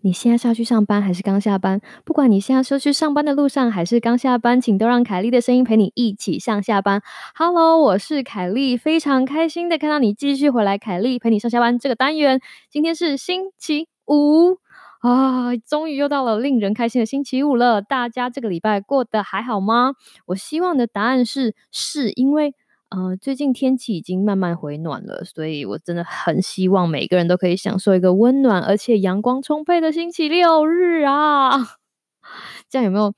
你现在是要去上班还是刚下班？不管你现在是去上班的路上还是刚下班，请都让凯莉的声音陪你一起上下班。Hello，我是凯莉，非常开心的看到你继续回来。凯莉陪你上下班这个单元，今天是星期五啊，终于又到了令人开心的星期五了。大家这个礼拜过得还好吗？我希望的答案是是，因为。呃，最近天气已经慢慢回暖了，所以我真的很希望每个人都可以享受一个温暖而且阳光充沛的星期六日啊！这样有没有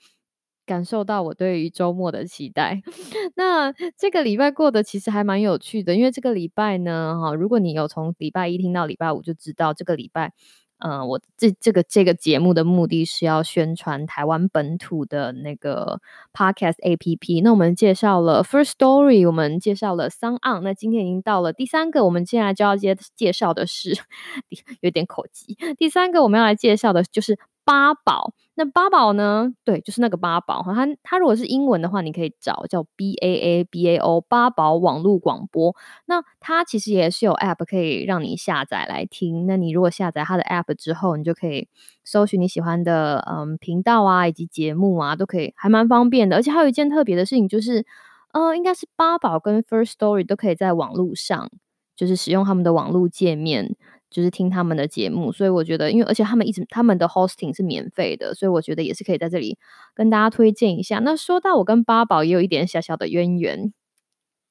感受到我对于周末的期待？那这个礼拜过得其实还蛮有趣的，因为这个礼拜呢，哈，如果你有从礼拜一听到礼拜五，就知道这个礼拜。嗯，我这这个这个节目的目的是要宣传台湾本土的那个 podcast A P P。那我们介绍了 First Story，我们介绍了 s o n 那今天已经到了第三个，我们接下来就要介介绍的是 有点口急。第三个我们要来介绍的就是八宝。那八宝呢？对，就是那个八宝哈。它它如果是英文的话，你可以找叫 B A A B A O 八宝网络广播。那它其实也是有 App 可以让你下载来听。那你如果下载它的 App 之后，你就可以搜寻你喜欢的嗯频道啊，以及节目啊，都可以，还蛮方便的。而且还有一件特别的事情，就是呃，应该是八宝跟 First Story 都可以在网络上，就是使用他们的网络界面。就是听他们的节目，所以我觉得，因为而且他们一直他们的 hosting 是免费的，所以我觉得也是可以在这里跟大家推荐一下。那说到我跟八宝也有一点小小的渊源，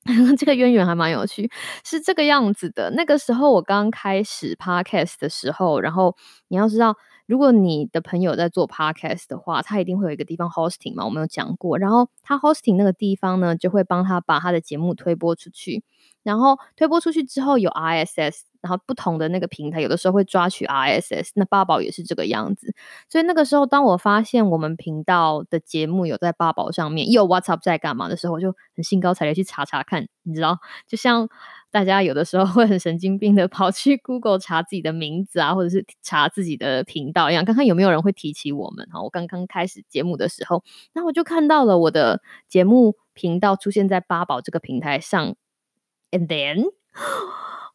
这个渊源还蛮有趣，是这个样子的。那个时候我刚开始 podcast 的时候，然后你要知道，如果你的朋友在做 podcast 的话，他一定会有一个地方 hosting 嘛，我们有讲过。然后他 hosting 那个地方呢，就会帮他把他的节目推播出去。然后推播出去之后有 RSS，然后不同的那个平台有的时候会抓取 RSS，那八宝也是这个样子。所以那个时候，当我发现我们频道的节目有在八宝上面，有 WhatsApp 在干嘛的时候，我就很兴高采烈去查查看。你知道，就像大家有的时候会很神经病的跑去 Google 查自己的名字啊，或者是查自己的频道一样，看看有没有人会提起我们。哈，我刚刚开始节目的时候，那我就看到了我的节目频道出现在八宝这个平台上。And then，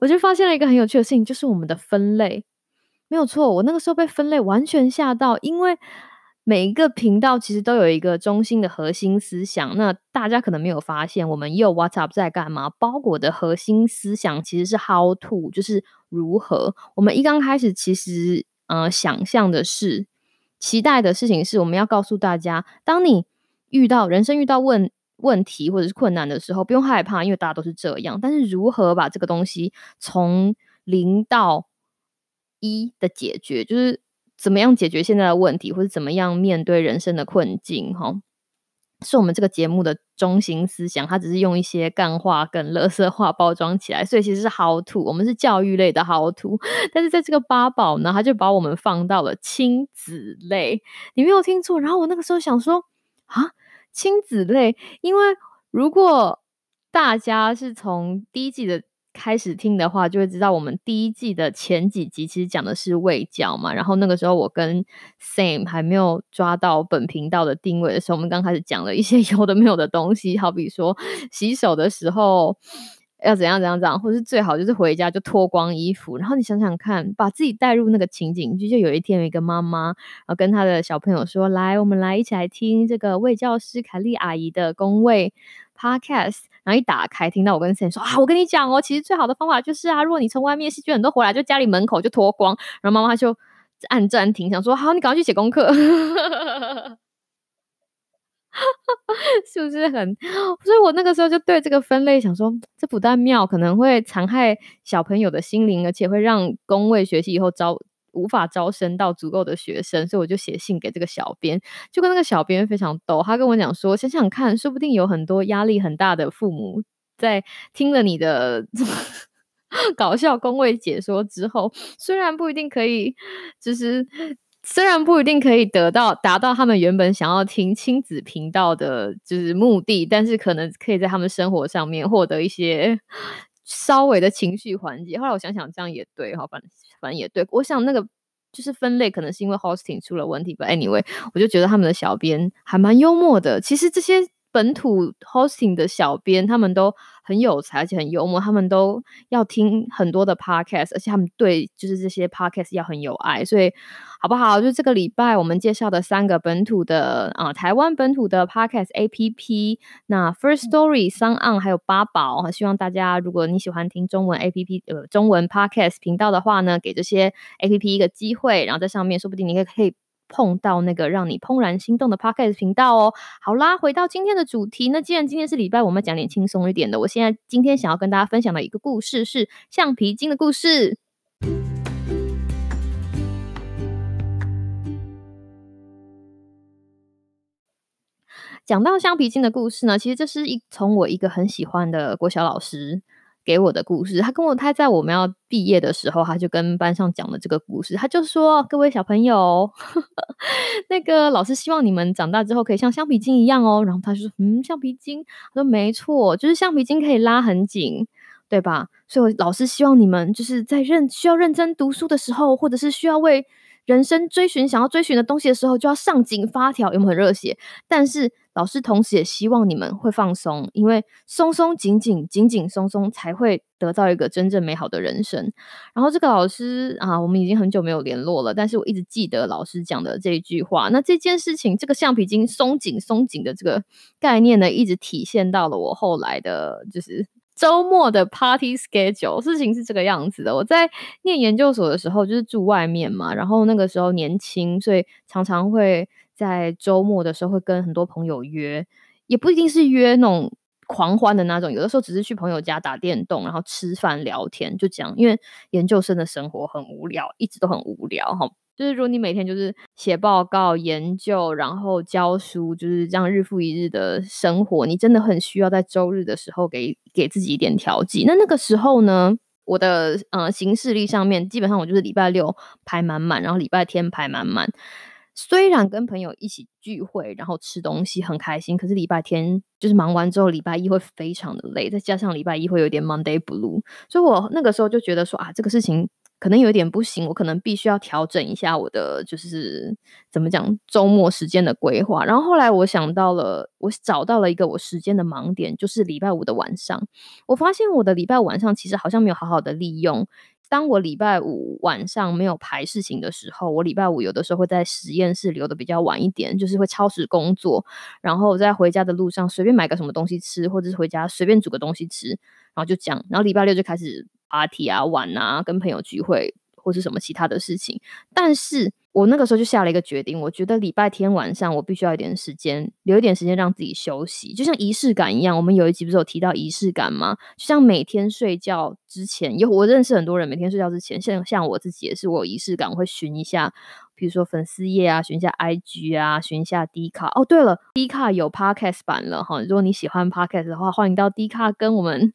我就发现了一个很有趣的事情，就是我们的分类没有错。我那个时候被分类完全吓到，因为每一个频道其实都有一个中心的核心思想。那大家可能没有发现，我们又 WhatsApp 在干嘛？包裹的核心思想其实是 How to，就是如何。我们一刚开始其实呃想象的是，期待的事情是我们要告诉大家，当你遇到人生遇到问。问题或者是困难的时候，不用害怕，因为大家都是这样。但是如何把这个东西从零到一的解决，就是怎么样解决现在的问题，或者怎么样面对人生的困境，哈，是我们这个节目的中心思想。它只是用一些干话跟乐色话包装起来，所以其实是 how to，我们是教育类的 how to。但是在这个八宝呢，他就把我们放到了亲子类，你没有听错。然后我那个时候想说啊。亲子类，因为如果大家是从第一季的开始听的话，就会知道我们第一季的前几集其实讲的是喂教嘛。然后那个时候我跟 Sam 还没有抓到本频道的定位的时候，我们刚开始讲了一些 有的没有的东西，好比说洗手的时候。要怎样怎样怎样，或者是最好就是回家就脱光衣服，然后你想想看，把自己带入那个情景就就有一天有一个妈妈，然后跟她的小朋友说：“来，我们来一起来听这个魏教师凯丽阿姨的公卫 podcast。”然后一打开，听到我跟 Sam 说：“啊，我跟你讲哦，其实最好的方法就是啊，如果你从外面细菌很多回来，就家里门口就脱光。”然后妈妈就按暂停，想说：“好，你赶快去写功课。” 是不是很？所以我那个时候就对这个分类想说，这不但妙，可能会残害小朋友的心灵，而且会让工位学习以后招无法招生到足够的学生。所以我就写信给这个小编，就跟那个小编非常逗，他跟我讲说，想想看，说不定有很多压力很大的父母，在听了你的 搞笑工位解说之后，虽然不一定可以，就是。虽然不一定可以得到达到他们原本想要听亲子频道的，就是目的，但是可能可以在他们生活上面获得一些 稍微的情绪缓解。后来我想想，这样也对哈，反反正也对。我想那个就是分类，可能是因为 hosting 出了问题吧。Anyway，我就觉得他们的小编还蛮幽默的。其实这些本土 hosting 的小编，他们都很有才，而且很幽默。他们都要听很多的 podcast，而且他们对就是这些 podcast 要很有爱。所以好不好？就这个礼拜我们介绍的三个本土的啊，台湾本土的 podcast app，那 First Story、Sun On 还有八宝，希望大家如果你喜欢听中文 app 呃中文 podcast 频道的话呢，给这些 app 一个机会，然后在上面说不定你可以可以。碰到那个让你怦然心动的 podcast 频道哦。好啦，回到今天的主题，那既然今天是礼拜，我们讲点轻松一点的。我现在今天想要跟大家分享的一个故事是橡皮筋的故事。讲到橡皮筋的故事呢，其实这是一从我一个很喜欢的国小老师。给我的故事，他跟我他在我们要毕业的时候，他就跟班上讲了这个故事。他就说：“各位小朋友，那个老师希望你们长大之后可以像橡皮筋一样哦。”然后他就说：“嗯，橡皮筋。”他说：“没错，就是橡皮筋可以拉很紧，对吧？所以老师希望你们就是在认需要认真读书的时候，或者是需要为。”人生追寻想要追寻的东西的时候，就要上紧发条，有没有很热血？但是老师同时也希望你们会放松，因为松松紧紧、紧紧松松，才会得到一个真正美好的人生。然后这个老师啊，我们已经很久没有联络了，但是我一直记得老师讲的这一句话。那这件事情，这个橡皮筋松紧松紧的这个概念呢，一直体现到了我后来的，就是。周末的 party schedule 事情是这个样子的。我在念研究所的时候，就是住外面嘛，然后那个时候年轻，所以常常会在周末的时候会跟很多朋友约，也不一定是约那种狂欢的那种，有的时候只是去朋友家打电动，然后吃饭聊天，就这样。因为研究生的生活很无聊，一直都很无聊哈。就是如果你每天就是写报告、研究，然后教书，就是这样日复一日的生活，你真的很需要在周日的时候给给自己一点调剂。那那个时候呢，我的呃行事历上面基本上我就是礼拜六排满满，然后礼拜天排满满。虽然跟朋友一起聚会，然后吃东西很开心，可是礼拜天就是忙完之后，礼拜一会非常的累，再加上礼拜一会有点 Monday Blue，所以我那个时候就觉得说啊，这个事情。可能有点不行，我可能必须要调整一下我的，就是怎么讲周末时间的规划。然后后来我想到了，我找到了一个我时间的盲点，就是礼拜五的晚上。我发现我的礼拜五晚上其实好像没有好好的利用。当我礼拜五晚上没有排事情的时候，我礼拜五有的时候会在实验室留的比较晚一点，就是会超时工作，然后在回家的路上随便买个什么东西吃，或者是回家随便煮个东西吃，然后就讲，然后礼拜六就开始。Party 啊，玩啊，跟朋友聚会或是什么其他的事情，但是我那个时候就下了一个决定，我觉得礼拜天晚上我必须要一点时间，留一点时间让自己休息，就像仪式感一样。我们有一集不是有提到仪式感吗？就像每天睡觉之前，有我认识很多人，每天睡觉之前，像像我自己也是，我有仪式感，我会寻一下，比如说粉丝页啊，寻一下 IG 啊，寻一下 D 卡。哦，对了，D 卡有 Podcast 版了哈，如果你喜欢 Podcast 的话，欢迎到 D 卡跟我们。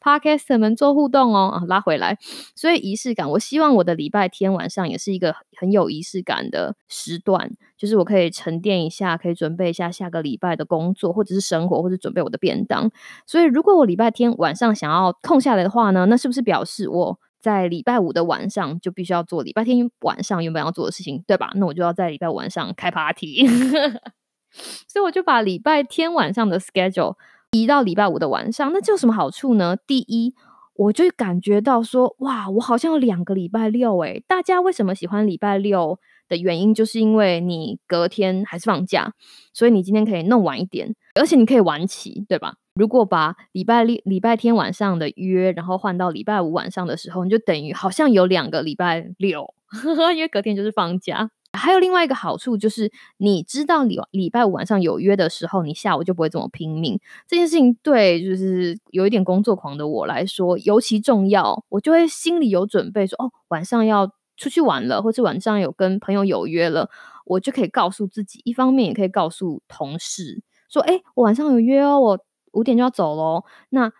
Podcast 们做互动哦，啊，拉回来。所以仪式感，我希望我的礼拜天晚上也是一个很有仪式感的时段，就是我可以沉淀一下，可以准备一下下个礼拜的工作，或者是生活，或者准备我的便当。所以如果我礼拜天晚上想要空下来的话呢，那是不是表示我在礼拜五的晚上就必须要做礼拜天晚上原本要做的事情，对吧？那我就要在礼拜五晚上开 party。所以我就把礼拜天晚上的 schedule。移到礼拜五的晚上，那这有什么好处呢？第一，我就感觉到说，哇，我好像有两个礼拜六诶。大家为什么喜欢礼拜六的原因，就是因为你隔天还是放假，所以你今天可以弄晚一点，而且你可以晚起，对吧？如果把礼拜六、礼拜天晚上的约，然后换到礼拜五晚上的时候，你就等于好像有两个礼拜六，因为隔天就是放假。还有另外一个好处就是，你知道礼礼拜五晚上有约的时候，你下午就不会这么拼命。这件事情对就是有一点工作狂的我来说尤其重要，我就会心里有准备，说哦，晚上要出去玩了，或者晚上有跟朋友有约了，我就可以告诉自己，一方面也可以告诉同事说，哎，我晚上有约哦，我五点就要走喽。那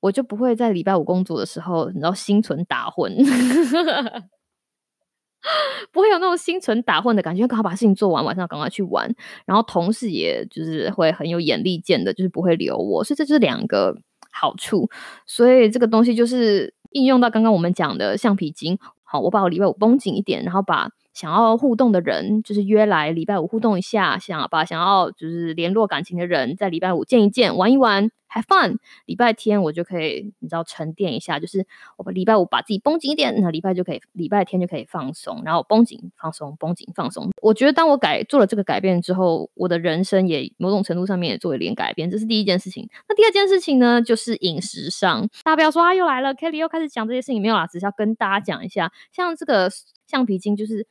我就不会在礼拜五工作的时候，然后心存打混。不会有那种心存打混的感觉，刚好把事情做完，晚上赶快去玩。然后同事也就是会很有眼力见的，就是不会留我，所以这就是两个好处。所以这个东西就是应用到刚刚我们讲的橡皮筋。好，我把我礼拜五绷紧一点，然后把想要互动的人，就是约来礼拜五互动一下，想把想要就是联络感情的人，在礼拜五见一见，玩一玩，have fun。礼拜天我就可以，你知道沉淀一下，就是我礼拜五把自己绷紧一点，那礼拜就可以，礼拜天就可以放松，然后绷紧放松，绷紧放松。我觉得当我改做了这个改变之后，我的人生也某种程度上面也做了一点改变，这是第一件事情。那第二件事情呢，就是饮食上，大家不要说啊又来了，Kelly 又开始讲这些事情，没有啦，只是要跟大家讲一下，像这个橡皮筋就是。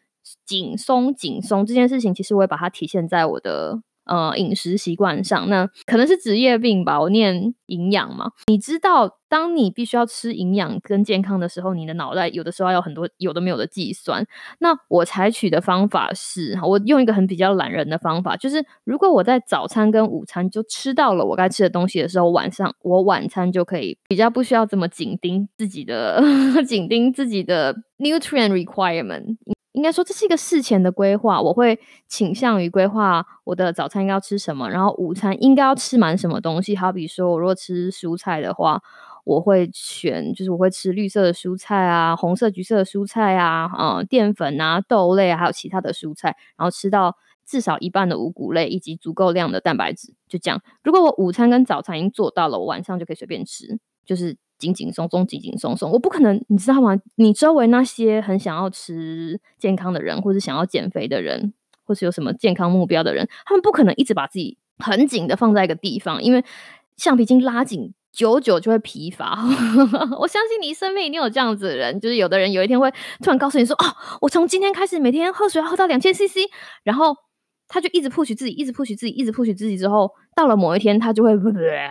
紧松紧松这件事情，其实我也把它体现在我的呃饮食习惯上。那可能是职业病吧，我念营养嘛。你知道，当你必须要吃营养跟健康的时候，你的脑袋有的时候有很多有的没有的计算。那我采取的方法是，我用一个很比较懒人的方法，就是如果我在早餐跟午餐就吃到了我该吃的东西的时候，晚上我晚餐就可以比较不需要这么紧盯自己的 紧盯自己的 nutrient requirement。应该说这是一个事前的规划，我会倾向于规划我的早餐应该要吃什么，然后午餐应该要吃满什么东西。好比说，我如果吃蔬菜的话，我会选就是我会吃绿色的蔬菜啊，红色、橘色的蔬菜啊，呃，淀粉啊、豆类啊，还有其他的蔬菜，然后吃到至少一半的五谷类以及足够量的蛋白质。就这样，如果我午餐跟早餐已经做到了，我晚上就可以随便吃，就是。紧紧松松，紧紧松松，我不可能，你知道吗？你周围那些很想要吃健康的人，或者想要减肥的人，或是有什么健康目标的人，他们不可能一直把自己很紧的放在一个地方，因为橡皮筋拉紧，久久就会疲乏。我相信你身边一定有这样子的人，就是有的人有一天会突然告诉你说：“哦，我从今天开始每天喝水要喝到两千 CC。”然后。他就一直 push 自己，一直 push 自己，一直 push 自己，之后到了某一天，他就会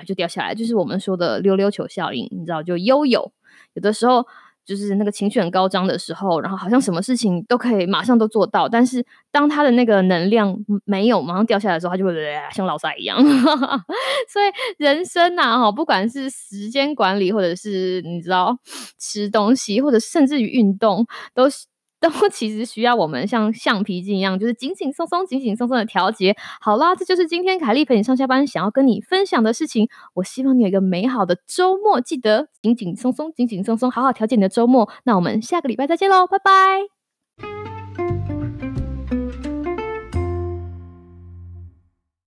就掉下来，就是我们说的溜溜球效应，你知道，就悠悠。有的时候就是那个情绪很高涨的时候，然后好像什么事情都可以马上都做到，但是当他的那个能量没有马上掉下来的时候，他就会像老塞一样。所以人生呐，哈，不管是时间管理，或者是你知道吃东西，或者甚至于运动，都是。都 其实需要我们像橡皮筋一样，就是紧紧松松、紧紧松松的调节。好啦，这就是今天凯丽陪你上下班想要跟你分享的事情。我希望你有一个美好的周末，记得紧紧松松、紧紧松松，好好调节你的周末。那我们下个礼拜再见喽，拜拜。